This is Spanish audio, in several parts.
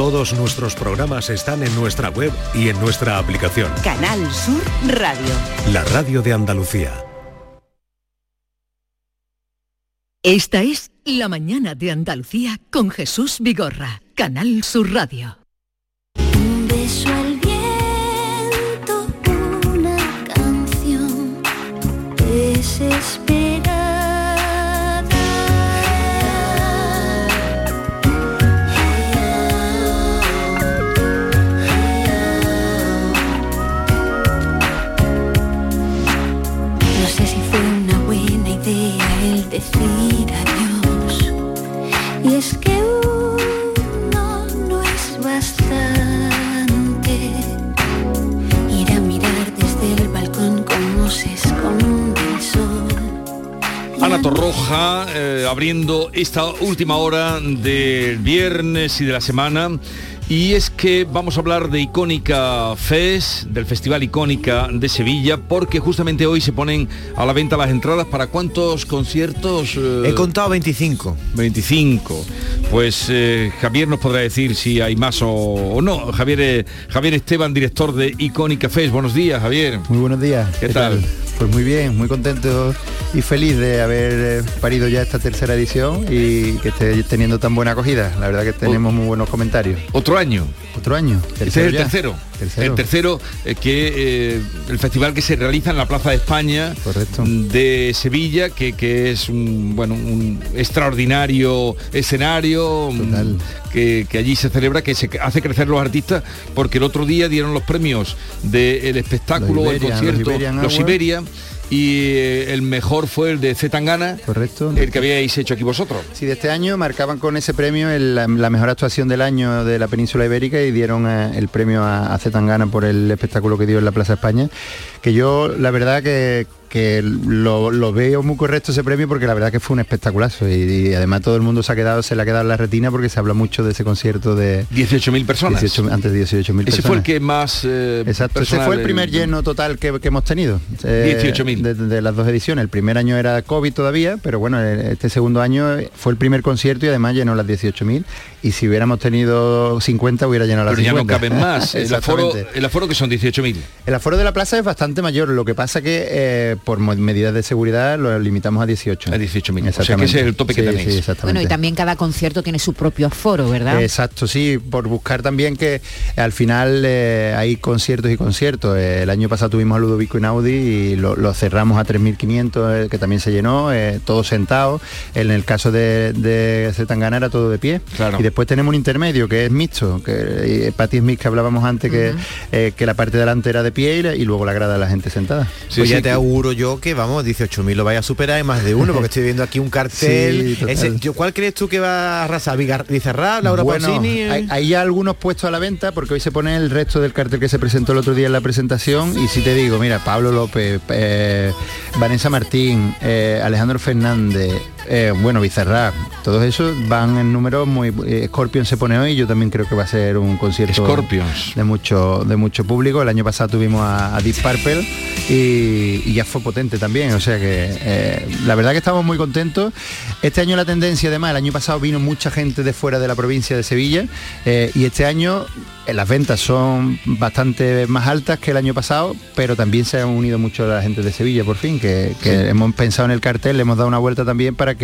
Todos nuestros programas están en nuestra web y en nuestra aplicación. Canal Sur Radio. La radio de Andalucía. Esta es La mañana de Andalucía con Jesús Vigorra, Canal Sur Radio. Un beso al viento, una canción desesperada. Decir adiós. Y es que uno no es bastante. Ir a mirar desde el balcón cómo se esconde el sol. Ana Torroja eh, abriendo esta última hora del viernes y de la semana. Y es que vamos a hablar de Icónica Fest, del Festival Icónica de Sevilla, porque justamente hoy se ponen a la venta las entradas para cuántos conciertos. Eh, He contado 25. 25. Pues eh, Javier nos podrá decir si hay más o, o no. Javier, eh, Javier Esteban, director de Icónica Fest. Buenos días, Javier. Muy buenos días. ¿Qué tal? Pues muy bien, muy contento y feliz de haber eh, parido ya esta tercera edición y que esté teniendo tan buena acogida. La verdad que tenemos muy buenos comentarios. Otro año. Otro año. Este es el ya. tercero. Tercero. El tercero eh, que eh, el festival que se realiza en la Plaza de España de Sevilla, que, que es un bueno un extraordinario escenario mm, que, que allí se celebra, que se hace crecer los artistas, porque el otro día dieron los premios del espectáculo, Los el concierto, los Iberian los. Iberia. Y eh, el mejor fue el de Zetangana, Correcto. el que habíais hecho aquí vosotros. Sí, de este año marcaban con ese premio el- la, la mejor actuación del año de la península ibérica y dieron eh, el premio a, a Zetangana por el espectáculo que dio en la Plaza España, que yo la verdad que, que lo, lo veo muy correcto ese premio porque la verdad que fue un espectaculazo y, y además todo el mundo se ha quedado, se le ha quedado en la retina porque se habla mucho de ese concierto de 18.000 personas. 18 antes de 18.000 personas. Ese fue el que más... eh, Exacto, ese fue el primer lleno total que, que hemos tenido. eh, 18.000. De, de las dos ediciones. El primer año era COVID todavía, pero bueno, eh, este segundo año fue el primer concierto y además llenó las 18.000. Y si hubiéramos tenido 50 hubiera llenado las Pero ya no 50. caben más. El aforo, el aforo que son 18.000. El aforo de la plaza es bastante mayor, lo que pasa que eh, por medidas de seguridad lo limitamos a 18. A 18.000. O sea que ese es el tope que tenéis. Sí, exactamente. Bueno, y también cada concierto tiene su propio aforo, ¿verdad? Exacto, sí, por buscar también que al final eh, hay conciertos y conciertos. Eh, el año pasado tuvimos a Ludovico Inaudi y lo, lo cerramos a 3.500, eh, que también se llenó, eh, todos sentados. En el caso de, de Zetangana era todo de pie. Y después tenemos un intermedio que es mixto, que eh, Patti Smith que hablábamos antes, que, eh, que la parte delante era de pie y, la- y luego la grada de la gente sentada. pues ya te auguro yo que vamos, 18.000 lo vaya a superar y más de uno, porque estoy viendo aquí un cartel. Sí. Ese- yo, ¿Cuál crees tú que va a arrasar? Vigar- ¿Bizarrap, Laura bueno, Pausini? hay, hay ya algunos puestos a la venta porque hoy se pone el resto del cartel que se presentó el otro día en la presentación y si te digo, mira, Pablo López, eh, Vanessa Martín, eh, Alejandro Fernández, eh, bueno, Bizarrap, todos esos van en números muy... eh, Scorpion se pone hoy, yo también creo que va a ser un concierto Scorpions. de mucho de mucho público. El año pasado tuvimos a, a Deep Purple y, y ya fue potente también. O sea que eh, la verdad que estamos muy contentos. Este año la tendencia además, el año pasado vino mucha gente de fuera de la provincia de Sevilla eh, y este año eh, las ventas son bastante más altas que el año pasado, pero también se han unido mucho la gente de Sevilla por fin, que, que Sí. hemos pensado en el cartel, le hemos dado una vuelta también para que...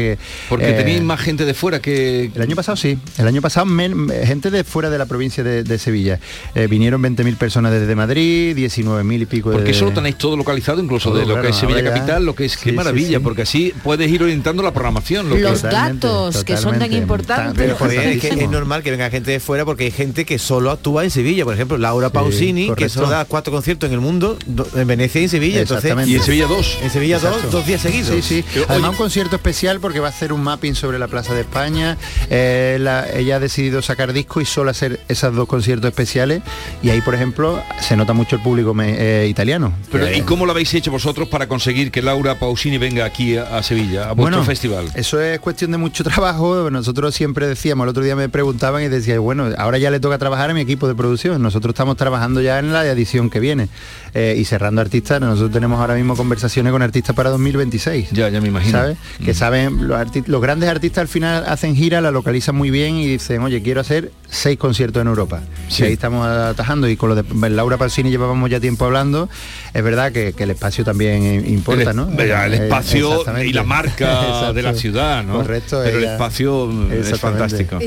Porque eh, tenéis más gente de fuera que... el año pasado sí, el año pasado men- gente de fuera de la provincia de, de Sevilla. Eh, vinieron 20.000 personas desde Madrid, 19.000 y pico Porque de... eso lo tenéis todo localizado, incluso Todo, de lo claro, que es Sevilla ya- Capital, lo que es qué Sí, sí, maravilla, sí. porque así puedes ir orientando la programación. Lo Los que... datos que son tan importantes. Es que es normal que venga gente de fuera porque hay gente que solo actúa en Sevilla. Por ejemplo, Laura Pausini, que solo da cuatro conciertos en el mundo, do- en Venecia y en Sevilla. Entonces, Exactamente. Y en Sevilla dos. En Sevilla dos, Exacto. dos días seguidos. Sí, sí. Pero, Además oye, un concierto especial porque va a hacer un mapping sobre la Plaza de España. Eh, la- ella ha decidido sacar disco y solo hacer esos dos conciertos especiales. Y ahí, por ejemplo, se nota mucho el público me- eh, italiano. Pero, ¿Y cómo lo habéis hecho vosotros para conseguir que Laura Pausini venga aquí a, a Sevilla, a vuestro Bueno, festival? Eso es cuestión de mucho trabajo. Nosotros siempre decíamos, el otro día me preguntaban y decía, bueno, ahora ya le toca trabajar a mi equipo de producción. Nosotros estamos trabajando ya en la edición que viene eh, y cerrando artistas. Nosotros tenemos ahora mismo conversaciones con artistas para 2026. Ya, ya me imagino. ¿Sabes? Que Mm. saben también los, grandes artistas al final hacen gira, la localizan muy bien y dicen, oye, quiero hacer seis conciertos en Europa. Y ahí estamos atajando y con lo de Laura Palsini llevábamos ya tiempo hablando. Es verdad que, el espacio también importa, ¿no? El eh, espacio y la marca de la ciudad, ¿no? Correcto. Pero el espacio es fantástico.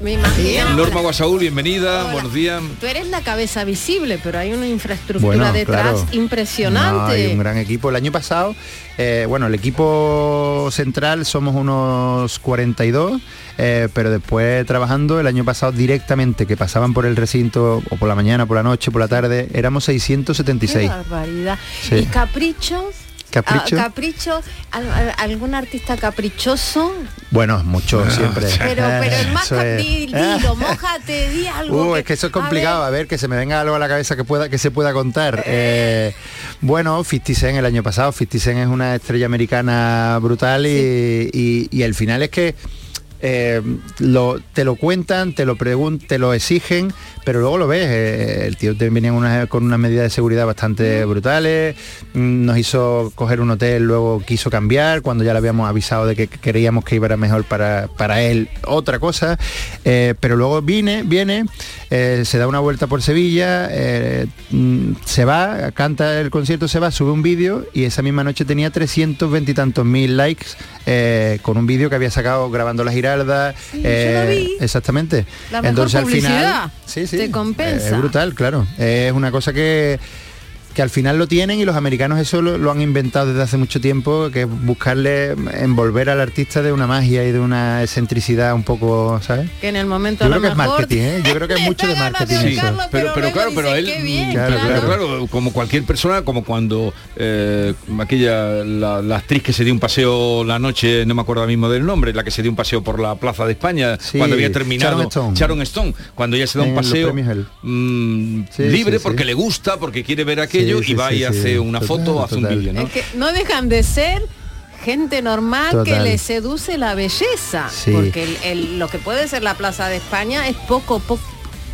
Me imagino. Norma Guasaúl, bienvenida, buenos días. Tú eres la cabeza visible, pero hay una infraestructura detrás impresionante. hay un gran equipo. El año pasado, eh, bueno, el equipo central somos unos 42, eh, pero después trabajando el año pasado directamente, que pasaban por el recinto o por la mañana, por la noche, por la tarde, éramos 676. Qué barbaridad. ¿Y caprichos? Capricho. capricho, algún artista caprichoso. Bueno, mucho ah, siempre. Pero, pero el más dilo, mojate, di algo. Uh, es que eso es complicado, a ver. que se me venga algo a la cabeza que pueda, que se pueda contar. Eh, bueno, 50 Cent el año pasado, 50 Cent es una estrella americana brutal y, y el final es que eh, lo, te lo cuentan, te lo preguntan, te lo exigen, pero luego lo ves. Eh, el tío venía con unas medidas de seguridad bastante brutales, mm, nos hizo coger un hotel, luego quiso cambiar, cuando ya le habíamos avisado de que queríamos que iba mejor para, para él, otra cosa. Eh, pero luego viene, viene, se da una vuelta por Sevilla, mm, se va, canta el concierto, se va, sube un vídeo y esa misma noche tenía 320 y tantos mil likes con un vídeo que había sacado grabando la gira eh, exactamente. Entonces al final sí, sí, te compensa. Es brutal, claro. Es una cosa que que al final lo tienen y los americanos eso lo, han inventado desde hace mucho tiempo, que es buscarle envolver al artista de una magia y de una excentricidad un poco, ¿sabes? Que en el momento Yo creo que es marketing, ¿eh? Yo creo que es mucho de marketing. pero, pero, claro, pero él, claro, claro, como cualquier persona, como cuando eh, aquella, la, actriz que se dio un paseo la noche, no me acuerdo mismo del nombre, la que se dio un paseo por la Plaza de España, cuando había terminado Sharon Stone. cuando ella se da un paseo mm, libre porque le gusta, porque quiere ver aquello y va y hace una foto o hace un vídeo, ¿no? no dejan de ser gente normal que le seduce la belleza porque lo que puede ser la Plaza de España es poco poco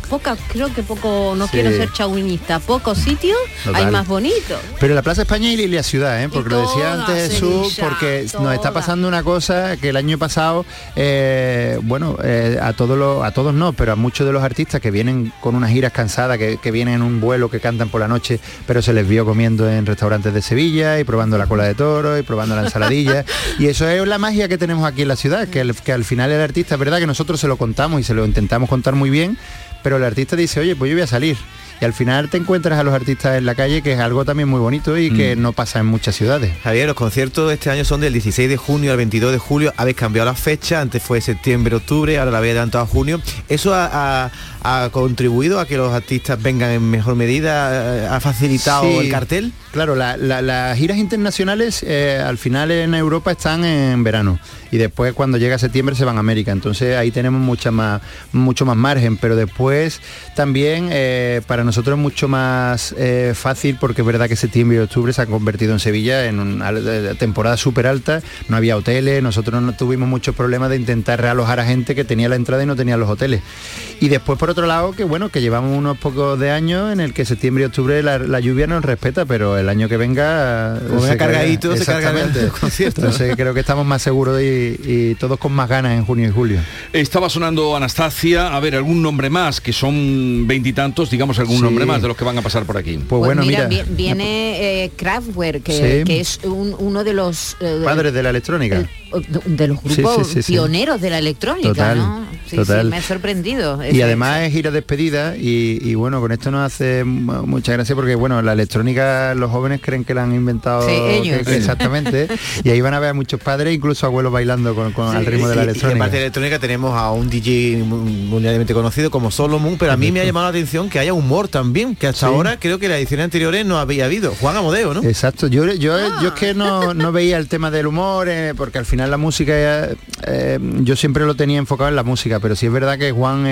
poca, creo que poco, no quiero ser chauvinista, pocos sitios hay más bonitos. Pero la Plaza España y la ciudad, ¿eh? porque lo decía antes Jesús, porque nos está pasando una cosa que el año pasado, eh, bueno, eh, a todos los, a todos no, pero a muchos de los artistas que vienen con unas giras cansadas, que, vienen en un vuelo, que cantan por la noche, pero se les vio comiendo en restaurantes de Sevilla y probando la cola de toro y probando la ensaladilla. y eso es la magia que tenemos aquí en la ciudad, que, que al final el artista, es verdad que nosotros se lo contamos y se lo intentamos contar muy bien, pero el artista dice, oye, pues yo voy a salir. Y al final te encuentras a los artistas en la calle, que es algo también muy bonito y que mm. no pasa en muchas ciudades. Javier, los conciertos de este año son del 16 de junio al 22 de julio. Habéis cambiado la fecha, antes fue septiembre, octubre, ahora la habéis adelantado a junio. ¿Eso ha, contribuido a que los artistas vengan en mejor medida? ¿Ha facilitado el cartel? Claro, las giras internacionales eh, al final en Europa están en verano y después cuando llega septiembre se van a América. Entonces ahí tenemos mucha más, mucho más margen, pero después también eh, para nosotros es mucho más eh, fácil porque es verdad que septiembre y octubre se han convertido en Sevilla en una temporada súper alta, no había hoteles, nosotros no tuvimos muchos problemas de intentar realojar a gente que tenía la entrada y no tenía los hoteles. Y después por otro lado que bueno, que llevamos unos pocos de años en el que septiembre y octubre la, la lluvia nos respeta, pero el año que venga se cargadito, se carga el concierto. Entonces creo que estamos más seguros y, todos con más ganas en junio y julio. Estaba sonando Anastasia, a ver, algún nombre más, que son veintitantos, digamos algún nombre más de los que van a pasar por aquí. Pues, pues bueno, mira, viene eh, Kraftwerk, que, es uno de los eh, padres de la electrónica. de los grupos pioneros de la electrónica, total, ¿no? total. me ha sorprendido. Y además es ir a despedida y, bueno, con esto nos hace mucha gracia porque bueno, la electrónica los jóvenes creen que la han inventado exactamente y ahí van a ver a muchos padres, incluso abuelos bailando con, el ritmo de la electrónica. Y en parte de electrónica tenemos a un DJ mundialmente conocido como Solomon, pero a mí me ha llamado la atención que haya humor también, que hasta ahora creo que la edición anteriores no había habido. Juan Amodeo, ¿no? Exacto, yo, yo, yo es que no, no veía el tema del humor, eh, porque al final la música, eh, yo siempre lo tenía enfocado en la música, pero sí es verdad que Juan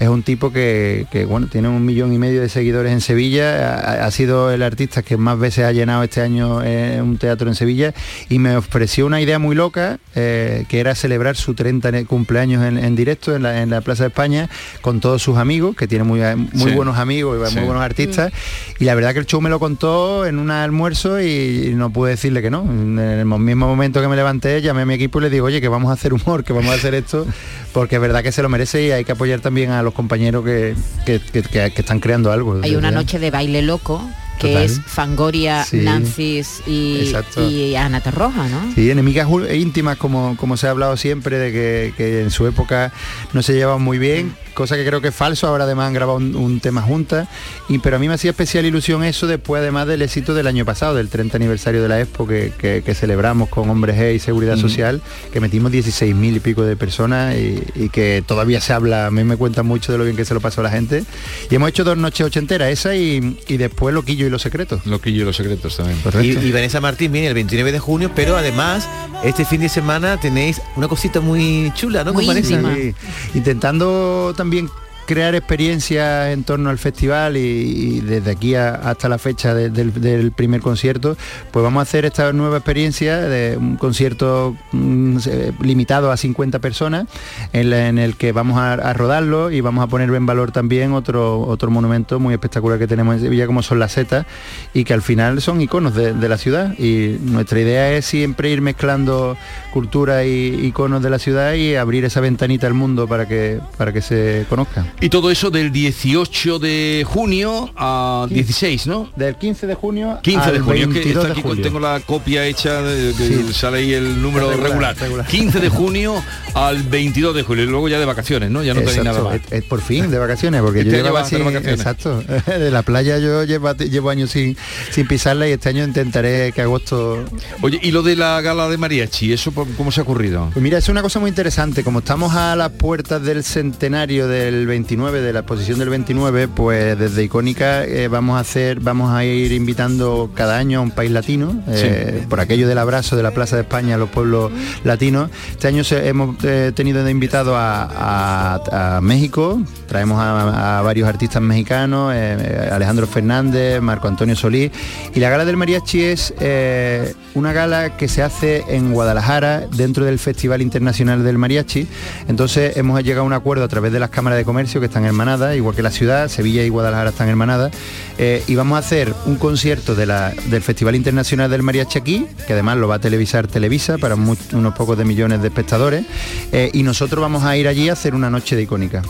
es un tipo que, bueno, tiene un millón y medio de seguidores en Sevilla, ha, sido el artista que más veces ha llenado este año en un teatro en Sevilla y me ofreció una idea muy loca, que era celebrar su 30 cumpleaños en, directo en la, en la, Plaza de España con todos sus amigos, que tiene muy, muy buenos amigos y muy buenos artistas, y la verdad que el show me lo contó en un almuerzo y no pude decirle que no. En el mismo momento que me levanté, llamé a mi equipo y le digo, oye, que vamos a hacer humor, que vamos a hacer esto, porque es verdad que se lo merece y hay que apoyar también a los compañeros que, están creando algo. Hay una noche de baile loco que es Fangoria, Nancis y, y, Ana Terroja, ¿no? Sí, enemigas íntimas como, como se ha hablado siempre de que, que en su época no se llevaban muy bien, cosa que creo que es falso, ahora además han grabado un, tema juntas, y, pero a mí me hacía especial ilusión eso después además del éxito del año pasado, del 30 aniversario de la Expo que, que, celebramos con Hombres G y Seguridad Social, que metimos 16 mil y pico de personas y, que todavía se habla, a mí me cuenta mucho de lo bien que se lo pasó a la gente, y hemos hecho dos noches ochenteras, esa y, y después Loquillo y los Secretos. Loquillo y los Secretos también. Y, y Vanessa Martín viene el 29 de junio, pero además este fin de semana tenéis una cosita muy chula, ¿no? Muy Intentando también crear experiencias en torno al festival y, desde aquí hasta la fecha del, primer concierto, pues vamos a hacer esta nueva experiencia de un concierto mm, limitado a 50 personas en, el que vamos a, rodarlo y vamos a poner en valor también otro, otro monumento muy espectacular que tenemos en Sevilla como son las setas y que al final son iconos de, la ciudad y nuestra idea es siempre ir mezclando cultura y iconos de la ciudad y abrir esa ventanita al mundo para que, para que se conozca. Y todo eso del 18 de junio a 16, ¿no? Del 15 de junio 15 de junio, que aquí tengo la copia hecha, de, sale ahí el número regular, 15 de junio al 22 de julio, y luego ya de vacaciones, ¿no? Ya no tenéis nada más. Es, por fin de vacaciones, porque este yo llevo así, vacaciones. exacto, de la playa yo llevo, llevo años sin, sin pisarla y este año intentaré que agosto... Oye, ¿y lo de la gala de mariachi, eso cómo se ha ocurrido? Pues mira, es una cosa muy interesante, como estamos a las puertas del centenario del 20 de la exposición del 29, pues desde Icónica eh, vamos a hacer, vamos a ir invitando cada año a un país latino, eh, por aquello del abrazo de la Plaza de España a los pueblos latinos. Este año hemos eh, tenido de invitado a, México, traemos a, varios artistas mexicanos, Alejandro Fernández, Marco Antonio Solís, y la gala del mariachi es una gala que se hace en Guadalajara dentro del Festival Internacional del Mariachi. Entonces hemos llegado a un acuerdo a través de las cámaras de comercio que están hermanadas, igual que la ciudad, Sevilla y Guadalajara están hermanadas, eh, y vamos a hacer un concierto de la, del Festival Internacional del Mariachi aquí, que además lo va a televisar Televisa para unos pocos de millones de espectadores, eh, y nosotros vamos a ir allí a hacer una noche de icónica.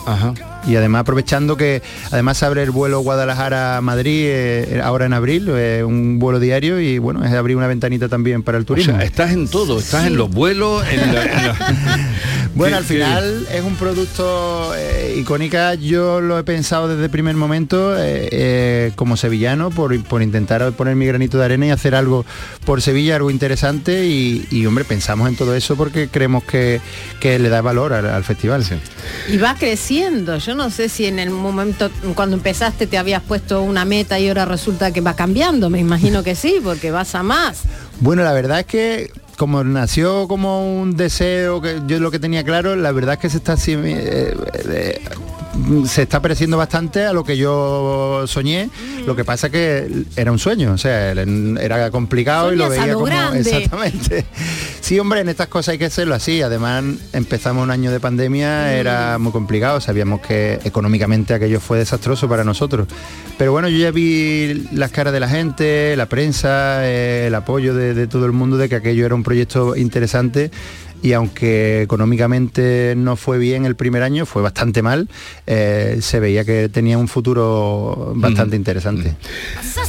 Y además aprovechando que además abre el vuelo Guadalajara-Madrid eh, ahora en abril, un vuelo diario, y bueno, es abrir una ventanita también para el turismo. estás en todo, estás en los vuelos, en Bueno, al final es un producto icónica, yo lo he pensado desde el primer momento eh, eh, como sevillano por, intentar poner mi granito de arena y hacer algo por Sevilla, algo interesante. Y, hombre, pensamos en todo eso porque creemos que, le da valor al, festival. Y va creciendo, yo no sé si en el momento cuando empezaste te habías puesto una meta y ahora resulta que va cambiando, me imagino que sí, porque vas a más. Bueno, la verdad es que como nació como un deseo, que yo lo que tenía claro, la verdad es que se está así, eh, eh, se está pareciendo bastante a lo que yo soñé. Lo que pasa que era un sueño, o sea, era complicado y lo veía como exactamente. Sí, hombre, en estas cosas hay que hacerlo así. Además, empezamos un año de pandemia, mm. era muy complicado, sabíamos que económicamente aquello fue desastroso para nosotros. Pero bueno, yo ya vi las caras de la gente, la prensa, eh, el apoyo de todo el mundo de que aquello era un proyecto interesante y aunque económicamente no fue bien el primer año, fue bastante mal, eh, se veía que tenía un futuro bastante interesante.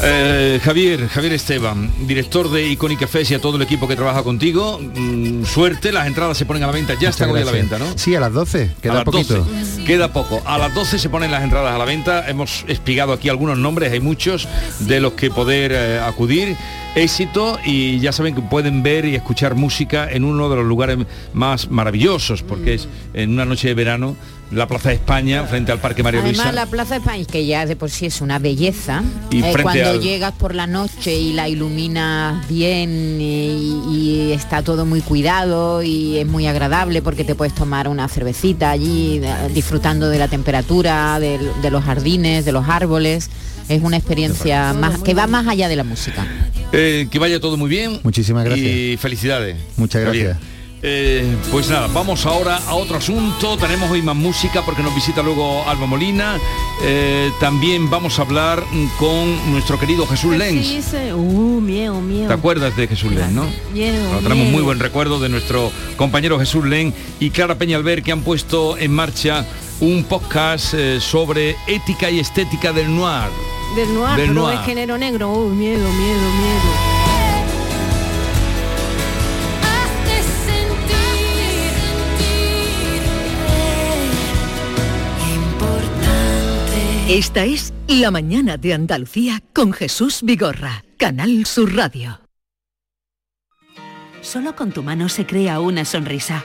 Eh, Javier, Javier Esteban, director de Icónica Fest y a todo el equipo que trabaja contigo, mm, suerte, las entradas se ponen a la venta, ya están hoy a la venta, ¿no? Sí, a las 12, queda poquito. queda poco. A las 12 se ponen las entradas a la venta, hemos explicado aquí algunos nombres, hay muchos de los que poder eh, acudir éxito y ya saben que pueden ver y escuchar música en uno de los lugares más maravillosos, porque es en una noche de verano la Plaza de España frente al Parque María Luisa. Además la Plaza de España, que ya de por sí es una belleza, y eh, cuando llegas por la noche y la iluminas bien y, está todo muy cuidado y es muy agradable porque te puedes tomar una cervecita allí disfrutando de la temperatura, de, los jardines, de los árboles. Es una experiencia más que va más allá de la música. Eh, que vaya todo muy bien. Muchísimas gracias. Y felicidades. Muchas gracias. Eh, pues nada, vamos ahora a otro asunto. Tenemos hoy más música porque nos visita luego Alba Molina. Eh, también vamos a hablar con nuestro querido Jesús Lenz. Uh, ¿Te acuerdas de Jesús Lenz, no? tenemos muy buen recuerdo de nuestro compañero Jesús Lenz y Clara Peñalver que han puesto en marcha un podcast eh, sobre ética y estética del noir. Del noir, del noir. género negro. Uh, miedo, miedo, miedo. Esta es La Mañana de Andalucía con Jesús Vigorra, Canal Sur Radio. Solo con tu mano se crea una sonrisa.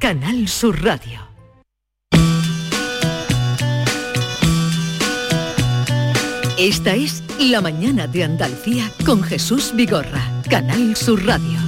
Canal Sur Radio. Esta es La Mañana de Andalucía con Jesús Vigorra, Canal Sur Radio.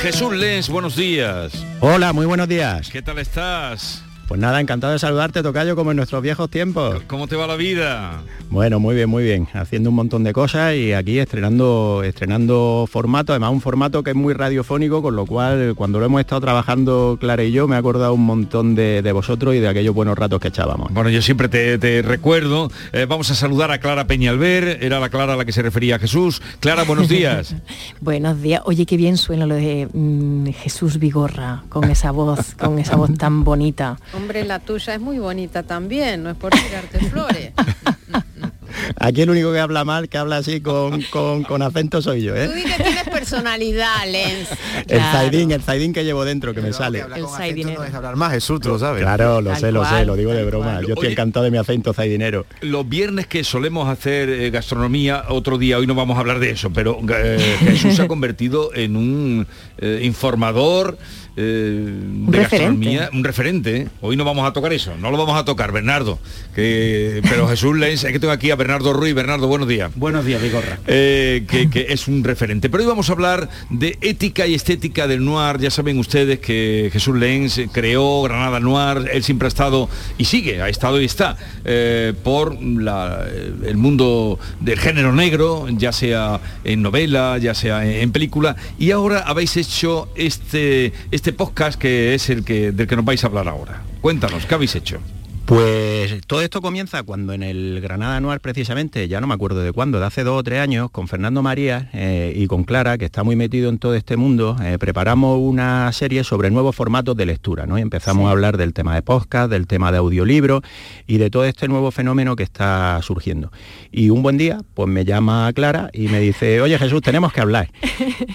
Jesús Les, buenos días. Hola, muy buenos días. ¿Qué tal estás? Pues nada, encantado de saludarte, Tocayo, como en nuestros viejos tiempos. ¿Cómo te va la vida? Bueno, muy bien, muy bien. Haciendo un montón de cosas y aquí estrenando, estrenando formato, además un formato que es muy radiofónico, con lo cual cuando lo hemos estado trabajando Clara y yo, me he acordado un montón de, de vosotros y de aquellos buenos ratos que echábamos. Bueno, yo siempre te, te recuerdo. Eh, vamos a saludar a Clara Peñalver, era la Clara a la que se refería a Jesús. Clara, buenos días. buenos días. Oye, qué bien suena lo de mm, Jesús Vigorra, con esa voz, con esa voz tan bonita. Hombre, la tuya es muy bonita también, no es por tirarte flores. Aquí el único que habla mal, que habla así con, con, con acento soy yo, ¿eh? Tú di que tienes personalidad, Lens. El zaidín, el zaidín que llevo dentro, que me sale. El zaidín no es hablar más, Jesús, tú lo sabes. Claro, lo sé, lo sé, lo digo de broma. Yo estoy Oye, encantado de mi acento zaidinero. Los viernes que solemos hacer eh, gastronomía, otro día, hoy no vamos a hablar de eso, pero eh, Jesús se ha convertido en un eh, informador eh, de referente. gastronomía, un referente. Hoy no vamos a tocar eso, no lo vamos a tocar, Bernardo. Que, pero Jesús Lenz, es que tengo aquí a Bernardo Ruiz. Bernardo, buenos días. Buenos días, Vigorra. Eh, que, que es un referente. Pero hoy vamos a hablar de ética y estética del noir. Ya saben ustedes que Jesús Lenz creó Granada Noir. Él siempre ha estado y sigue, ha estado y está eh, por la- el mundo del género negro, ya sea en novela, ya sea en, en película. Y ahora habéis hecho este, este podcast que es el que, del que nos vais a hablar ahora. Cuéntanos, ¿qué habéis hecho? Pues todo esto comienza cuando en el Granada Anual precisamente, ya no me acuerdo de cuándo, de hace dos o tres años, con Fernando María eh, y con Clara, que está muy metido en todo este mundo, eh, preparamos una serie sobre nuevos formatos de lectura, ¿no? Y empezamos a hablar del tema de podcast, del tema de audiolibro y de todo este nuevo fenómeno que está surgiendo. Y un buen día, pues me llama Clara y me dice, oye Jesús, tenemos que hablar.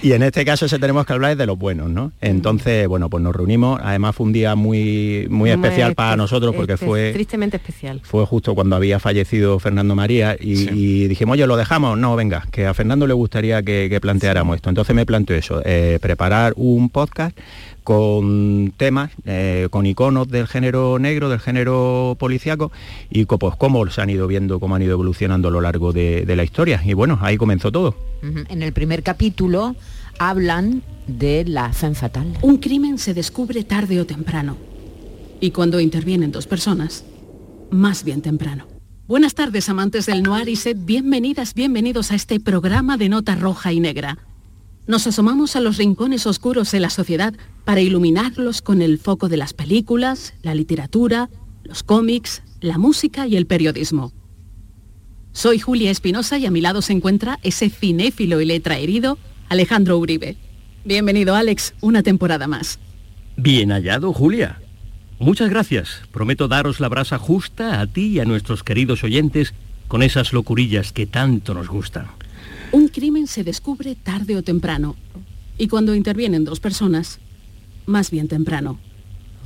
Y en este caso ese tenemos que hablar es de los buenos, ¿no? Entonces, bueno, pues nos reunimos, además fue un día muy, muy especial para espe- nosotros porque espe- fue tristemente especial. fue justo cuando había fallecido Fernando María y, y dijimos, oye, lo dejamos, no, venga, que a Fernando le gustaría que, que planteáramos esto. Entonces me planteó eso, eh, preparar un podcast con temas, eh, con iconos del género negro, del género policíaco y co- pues cómo se han ido viendo, cómo han ido evolucionando a lo largo de, de la historia. Y bueno, ahí comenzó todo. En el primer capítulo hablan de la femme fatal. Un crimen se descubre tarde o temprano. Y cuando intervienen dos personas, más bien temprano. Buenas tardes, amantes del noir y sed bienvenidas, bienvenidos a este programa de nota roja y negra. Nos asomamos a los rincones oscuros de la sociedad para iluminarlos con el foco de las películas, la literatura, los cómics, la música y el periodismo. Soy Julia Espinosa y a mi lado se encuentra ese cinéfilo y letra herido, Alejandro Uribe. Bienvenido, Alex, una temporada más. Bien hallado, Julia. Muchas gracias. Prometo daros la brasa justa a ti y a nuestros queridos oyentes con esas locurillas que tanto nos gustan. Un crimen se descubre tarde o temprano. Y cuando intervienen dos personas, más bien temprano.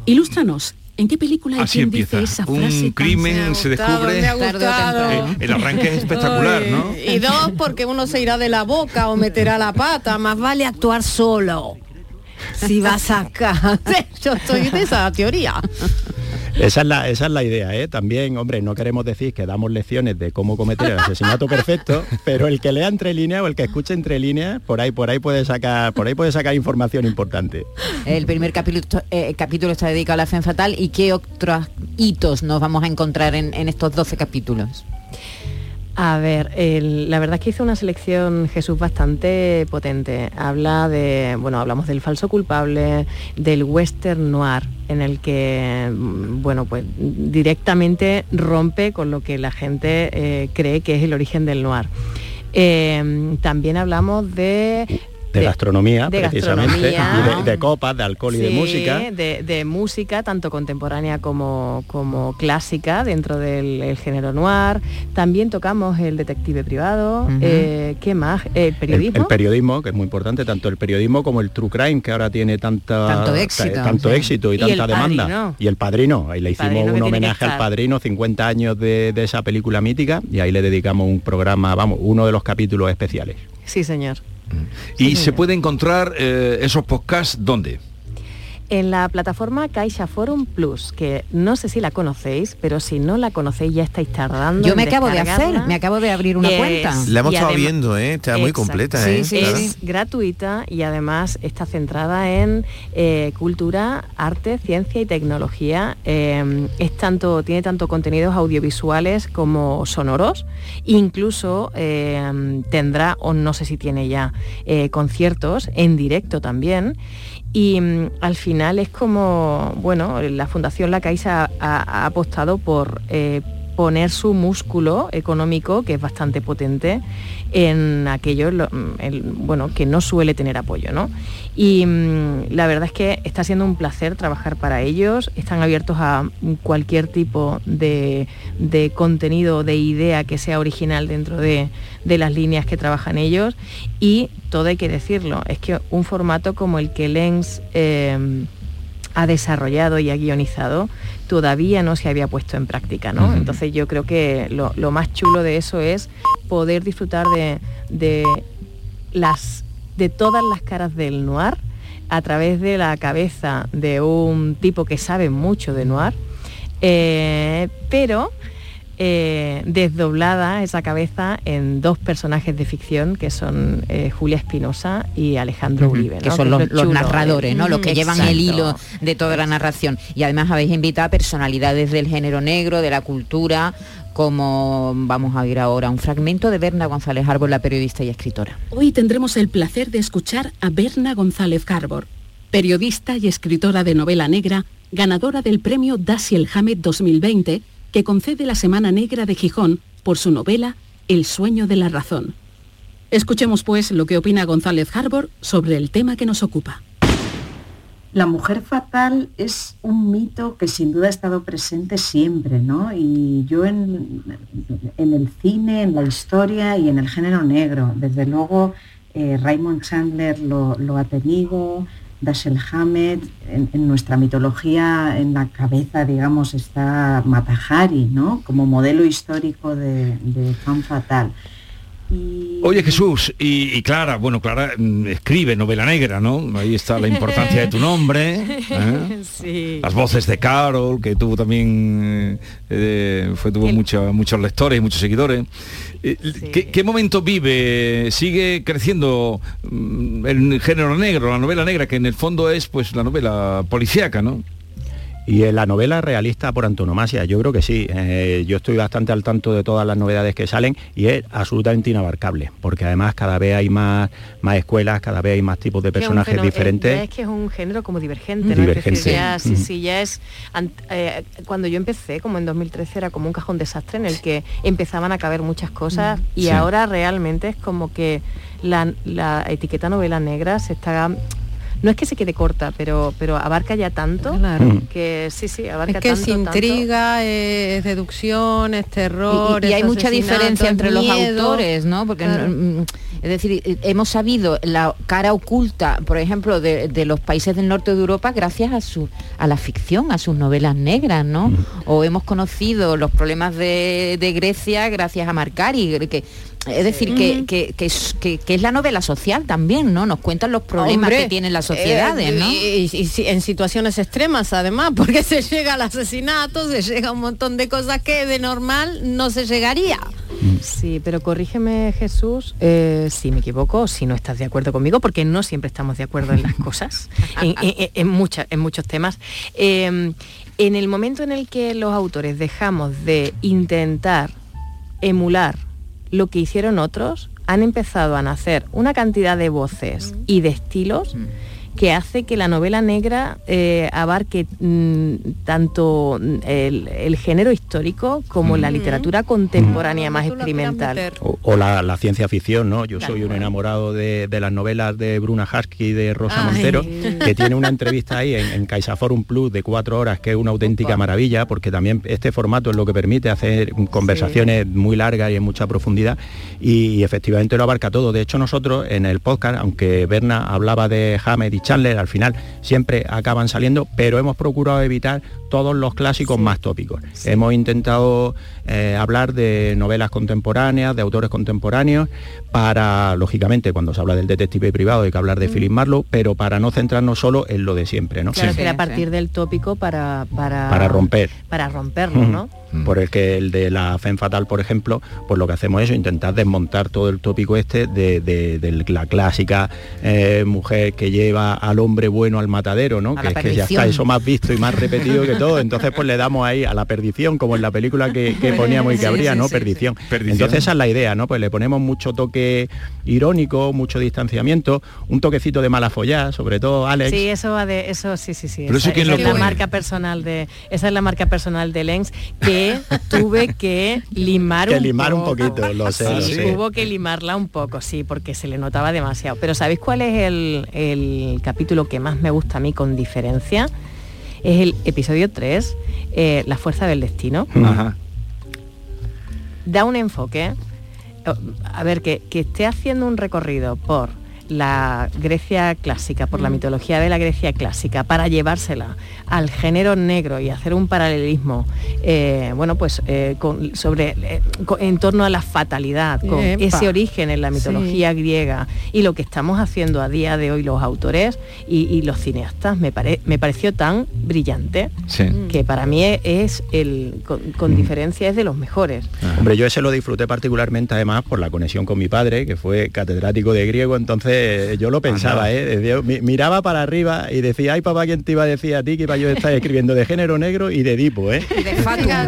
Ilústranos, ¿en qué película Así empieza. dice esa frase Un crimen se descubre. me ha gustado. Eh, el arranque es espectacular, ¿no? Y dos, porque uno se irá de la boca o meterá la pata. Más vale actuar solo. Si vas acá. Yo estoy de esa teoría. Esa es, la, esa es la idea, ¿eh? También, hombre, no queremos decir que damos lecciones de cómo cometer el asesinato perfecto, pero el que lea entre líneas o el que escuche entre líneas, por ahí, por ahí puede sacar, por ahí puede sacar información importante. El primer capítulo, eh, capítulo está dedicado a la femme fatal y qué otros hitos nos vamos a encontrar en, en estos 12 capítulos. A ver, la verdad es que hizo una selección Jesús bastante potente. Habla de, bueno, hablamos del falso culpable, del western noir, en el que, mm, bueno, pues directamente rompe con lo que la gente eh, cree que es el origen del noir. Eh, también hablamos de De, gastronomía, de precisamente, gastronomía. y de, de copas, de alcohol y de música. De, de música, tanto contemporánea como, como clásica, dentro del el género noir. También tocamos el detective privado. Eh, ¿Qué más? El El, periodismo. el periodismo, que es muy importante, tanto el periodismo como el true crime, que ahora tiene tanta, Tanto ta- éxito. tanto Sí. éxito y, Y tanta demanda. Padrino. Y el padrino, ahí le hicimos Padrino un homenaje al padrino, 50 años de, de esa película mítica, y ahí le dedicamos un programa, vamos, uno de los capítulos especiales. Sí, señor. Y se puede encontrar eh, esos podcasts ¿dónde? En la plataforma Caixa Forum Plus, que no sé si la conocéis, pero si no la conocéis ya estáis tardando. Yo me acabo de hacer, me acabo de abrir una cuenta. La hemos estado viendo, ¿eh? está muy completa. ¿eh? Es gratuita y además está centrada en eh, cultura, arte, ciencia y tecnología. Eh, es tanto, tiene tanto contenidos audiovisuales como sonoros. Incluso tendrá, o no sé si tiene ya, conciertos en directo también y mm, al final es como, bueno, la Fundación La Caixa ha, apostado por eh, poner su músculo económico, que es bastante potente, en aquello mm, bueno, que no suele tener apoyo. ¿no? Y mm, la verdad es que está siendo un placer trabajar para ellos, están abiertos a cualquier tipo de, contenido, de idea que sea original dentro de, las líneas que trabajan ellos y todo hay que decirlo, es que un formato como el que Lens... Eh, ha desarrollado y ha guionizado todavía no se había puesto en práctica, ¿no? Entonces yo creo que lo, más chulo de eso es poder disfrutar de, las, de todas las caras del noir a través de la cabeza de un tipo que sabe mucho de noir, eh, pero eh, desdoblada esa cabeza en dos personajes de ficción que son eh, Julia Espinosa y Alejandro Uribe. Que son los, narradores, ¿no? los que llevan el hilo de toda la narración. Y además habéis invitado a personalidades del género negro, de la cultura, como vamos a oír ahora un fragmento de Berna González Arbor, la periodista y escritora. Hoy tendremos el placer de escuchar a Berna González Arbor, periodista y escritora de novela negra, ganadora del premio Daciel Hamed 2020 que concede la Semana Negra de Gijón por su novela El sueño de la razón. Escuchemos pues lo que opina González Harbor sobre el tema que nos ocupa. La mujer fatal es un mito que sin duda ha estado presente siempre, ¿no? Y yo en, el cine, en la historia y en el género negro, desde luego eh, Raymond Chandler lo ha tenido, Dashiell Hamed, en, nuestra mitología, en la cabeza, digamos, está Matahari, ¿no? Como modelo histórico de, de fan fatal. Oye Jesús, y, Clara, bueno, Clara mm, escribe novela negra, ¿no? Ahí está la importancia de tu nombre. ¿eh? Las voces de Carol, que tuvo también, eh, fue, tuvo muchos lectores y muchos seguidores. Eh, ¿Qué, momento vive? ¿Sigue creciendo mm, el género negro, la novela negra, que en el fondo es pues la novela policíaca, ¿no? Y en la novela realista por antonomasia, yo creo que sí. Eh, yo estoy bastante al tanto de todas las novedades que salen y es absolutamente inabarcable, porque además cada vez hay más, más escuelas, cada vez hay más tipos de personajes diferentes. Es que es un género como divergente, ¿no? Divergente. ya, sí, sí, ya es... Eh, cuando yo empecé, como en 2013, era como un cajón desastre en el que empezaban a caber muchas cosas y ahora realmente es como que la, la etiqueta novela negra se está no es que se quede corta, pero, pero abarca ya tanto que sí, sí, abarca es que es intriga, es deducción, es terror. Y, hay mucha diferencia entre los autores, ¿no? Porque mm, es decir, hemos sabido la cara oculta, por ejemplo, de, los países del norte de Europa gracias a su a la ficción, a sus novelas negras, ¿no? O hemos conocido los problemas de, de Grecia gracias a Marcari, que es decir, que, es, la novela social también, ¿no? Nos cuentan los problemas que tienen las sociedades, ¿no? Y, en situaciones extremas, además, porque se llega al asesinato, se llega a un montón de cosas que de normal no se llegaría. Sí, pero corrígeme Jesús eh, si me equivoco, si no estás de acuerdo conmigo, porque no siempre estamos de acuerdo en las cosas, en, en, muchos temas. Em, en el momento en el que los autores dejamos de intentar emular lo que hicieron otros, han empezado a nacer una cantidad de voces y de estilos que hace que la novela negra eh, abarque mm, tanto mm, el, género histórico como la literatura contemporánea más experimental. O, la, ciencia ficción, ¿no? Yo soy un enamorado de, las novelas de Bruna Husky y de Rosa Montero, que tiene una entrevista ahí en, en CaixaForum Plus de cuatro horas, que es una auténtica maravilla, porque también este formato es lo que permite hacer conversaciones muy largas y en mucha profundidad, y, efectivamente lo abarca todo. De hecho, nosotros en el podcast, aunque Berna hablaba de Hamed y Chandler, al final siempre acaban saliendo, pero hemos procurado evitar todos los clásicos más tópicos. Hemos intentado eh, hablar de novelas contemporáneas, de autores contemporáneos, para, lógicamente, cuando se habla del detective privado hay que hablar de mm. Philip Marlowe, pero para no centrarnos solo en lo de siempre, ¿no? Claro, que a partir del tópico para... Para, para romper. Para romperlo, ¿no? Mm. Por el que el de la FEM fatal, por ejemplo, pues lo que hacemos es intentar desmontar todo el tópico este de, la clásica eh, mujer que lleva al hombre bueno al matadero, ¿no? que es que ya está eso más visto y más repetido que todo. Entonces pues le damos ahí a la perdición, como en la película que, poníamos y que habría, ¿no? perdición. Entonces esa es la idea, ¿no? Pues le ponemos mucho toque irónico, mucho distanciamiento, un toquecito de mala follá, sobre todo Alex. Sí, eso va de eso sí, sí, sí. esa, es la marca personal de esa es la marca personal de Lens que tuve que limar, que un, limar un poquito, lo sé, sí, Hubo que limarla un poco, sí, porque se le notaba demasiado. Pero ¿sabéis cuál es el, capítulo que más me gusta a mí con diferencia? Es el episodio 3, eh, La fuerza del destino. Da un enfoque, a ver, que, que esté haciendo un recorrido por la Grecia clásica, por la mm. mitología de la Grecia clásica, para llevársela al género negro y hacer un paralelismo, eh, bueno, pues eh, sobre, eh, en torno a la fatalidad, con ese origen en la mitología griega y lo que estamos haciendo a día de hoy los autores y, los cineastas, me, me pareció tan brillante que para mí es el, con, mm. diferencia es de los mejores. Hombre, yo ese lo disfruté particularmente además por la conexión con mi padre, que fue catedrático de griego, entonces yo lo pensaba, ¿eh? miraba para arriba y decía, ay papá, ¿quién te iba a decir a ti que iba yo a estar escribiendo de género negro y de Edipo, eh?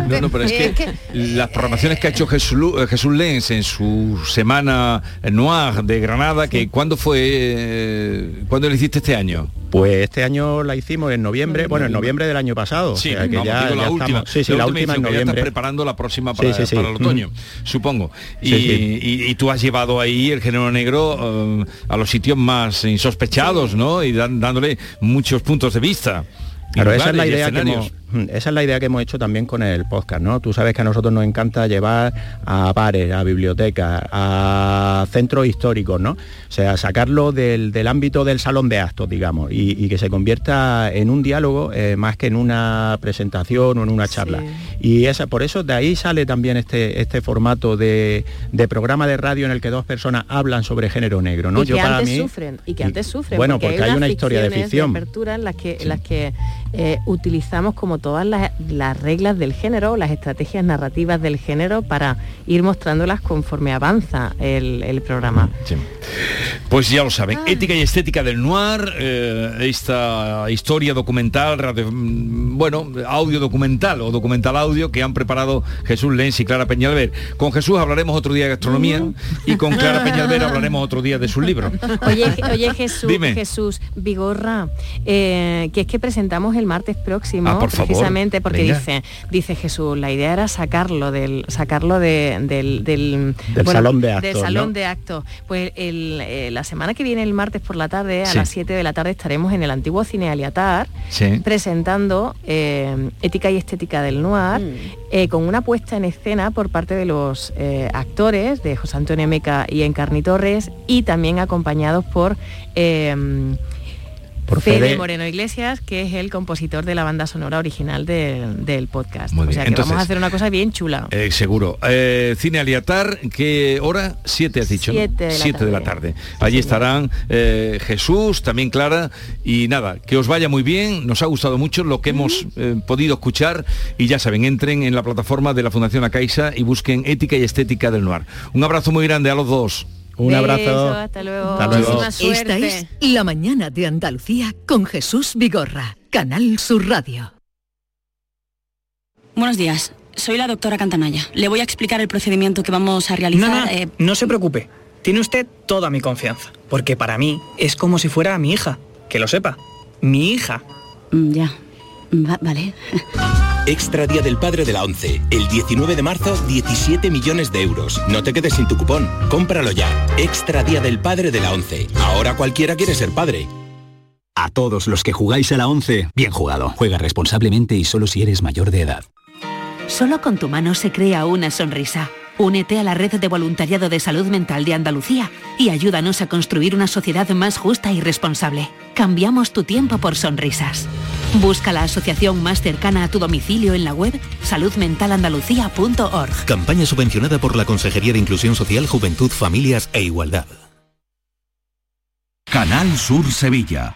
no, no, pero es que las programaciones que ha hecho Jesús, eh, Jesús Lenz en su semana noir de Granada, que ¿cuándo fue, eh, cuándo lo hiciste este año? Pues este año la hicimos en noviembre, bueno, en noviembre del año pasado. Sí, que ya, la última. Sí, sí, la, última, en noviembre. preparando la próxima para, el otoño, supongo. Y, tú has llevado ahí el género negro a los sitios más insospechados, ¿no? Y dándole muchos puntos de vista. Claro, esa es la idea que hemos, esa es la idea que hemos hecho también con el podcast, ¿no? Tú sabes que a nosotros nos encanta llevar a bares, a bibliotecas, a centros históricos, ¿no? O sea, sacarlo del, ámbito del salón de actos, digamos, y, que se convierta en un diálogo eh, más que en una presentación o en una charla. Y esa, por eso de ahí sale también este, este formato de, programa de radio en el que dos personas hablan sobre género negro, ¿no? Y que Yo antes sufren, y que antes sufren. Bueno, porque, hay, una historia de ficción. De apertura en las que, en las que eh, utilizamos como todas las, reglas del género, las estrategias narrativas del género para ir mostrándolas conforme avanza el, programa. Pues ya lo saben, ah. ética y estética del noir, eh, esta historia documental, mm, bueno, audio documental o documental audio que han preparado Jesús Lenz y Clara Peñalver. Con Jesús hablaremos otro día de gastronomía y con Clara Peñalver hablaremos otro día de su libro. Oye, oye Jesús, Jesús Vigorra, eh, que es que presentamos el martes próximo, ah, precisamente porque dice, dice Jesús, la idea era sacarlo del, sacarlo del, del, salón de actos. salón de actos. Pues eh, la semana que viene, el martes por la tarde, a las 7 de la tarde, estaremos en el antiguo cine Aliatar presentando eh, Ética y Estética del Noir, mm. eh, con una puesta en escena por parte de los actores de José Antonio Meca y Encarni Torres, y también acompañados por por Fede, Moreno Iglesias, que es el compositor de la banda sonora original del podcast. o sea que vamos a hacer una cosa bien chula. Eh, seguro. Eh, Cine Aliatar, ¿qué hora? Siete has dicho. Siete de la Siete tarde. De la tarde. Allí estarán eh, Jesús, también Clara, y nada, que os vaya muy bien. Nos ha gustado mucho lo que hemos podido escuchar y ya saben, entren en la plataforma de la Fundación Acaixa y busquen Ética y Estética del Noir. Un abrazo muy grande a los dos. Un abrazo. Hasta luego. Esta es La Mañana de Andalucía con Jesús Vigorra, Canal Sur Radio. Buenos días. Soy la doctora Cantanaya. Le voy a explicar el procedimiento que vamos a realizar. No, no, eh, no se preocupe. Tiene usted toda mi confianza. Porque para mí es como si fuera mi hija. Que lo sepa. Mi hija. Mm, vale. Extra Día del Padre de la ONCE. El 19 de marzo, 17 millones de euros. No te quedes sin tu cupón. Cómpralo ya. Extra Día del Padre de la ONCE. Ahora cualquiera quiere ser padre. A todos los que jugáis a la ONCE, bien jugado. Juega responsablemente y solo si eres mayor de edad. Solo con tu mano se crea una sonrisa. Únete a la red de voluntariado de salud mental de Andalucía y ayúdanos a construir una sociedad más justa y responsable. Cambiamos tu tiempo por sonrisas. Busca la asociación más cercana a tu domicilio en la web saludmentalandalucía.org. Campaña subvencionada por la Consejería de Inclusión Social, Juventud, Familias e Igualdad. Canal Sur Sevilla.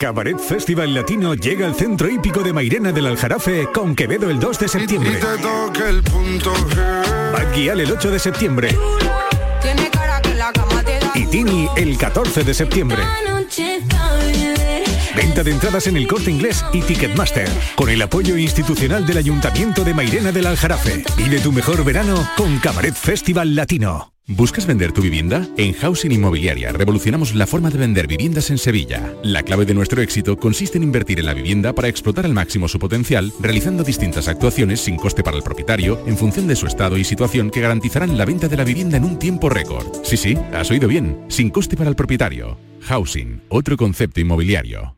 Cabaret Festival Latino llega al centro hípico de Mairena del Aljarafe con Quevedo el 2 de septiembre. Bad Gyal el 8 de septiembre. Y Tini el 14 de septiembre. Venta de entradas en el corte inglés y Ticketmaster, con el apoyo institucional del Ayuntamiento de Mairena del Aljarafe. Y de tu mejor verano con Cabaret Festival Latino. ¿Buscas vender tu vivienda? En Housing Inmobiliaria revolucionamos la forma de vender viviendas en Sevilla. La clave de nuestro éxito consiste en invertir en la vivienda para explotar al máximo su potencial, realizando distintas actuaciones sin coste para el propietario, en función de su estado y situación que garantizarán la venta de la vivienda en un tiempo récord. Sí, sí, has oído bien, sin coste para el propietario. Housing, otro concepto inmobiliario.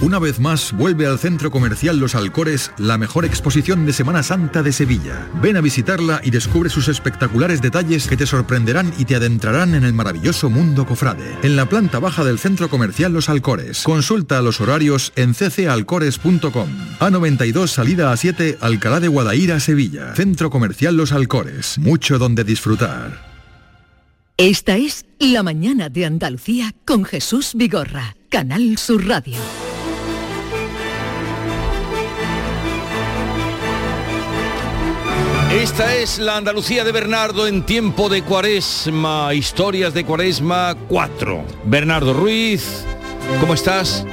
Una vez más vuelve al Centro Comercial Los Alcores la mejor exposición de Semana Santa de Sevilla. Ven a visitarla y descubre sus espectaculares detalles que te sorprenderán y te adentrarán en el maravilloso mundo cofrade. En la planta baja del Centro Comercial Los Alcores. Consulta los horarios en ccalcores.com. A92 salida a 7 Alcalá de Guadaira, Sevilla. Centro Comercial Los Alcores. Mucho donde disfrutar. Esta es La mañana de Andalucía con Jesús Vigorra, Canal Sur Radio. Esta es la Andalucía de Bernardo en tiempo de cuaresma, historias de cuaresma 4. Bernardo Ruiz, ¿cómo estás?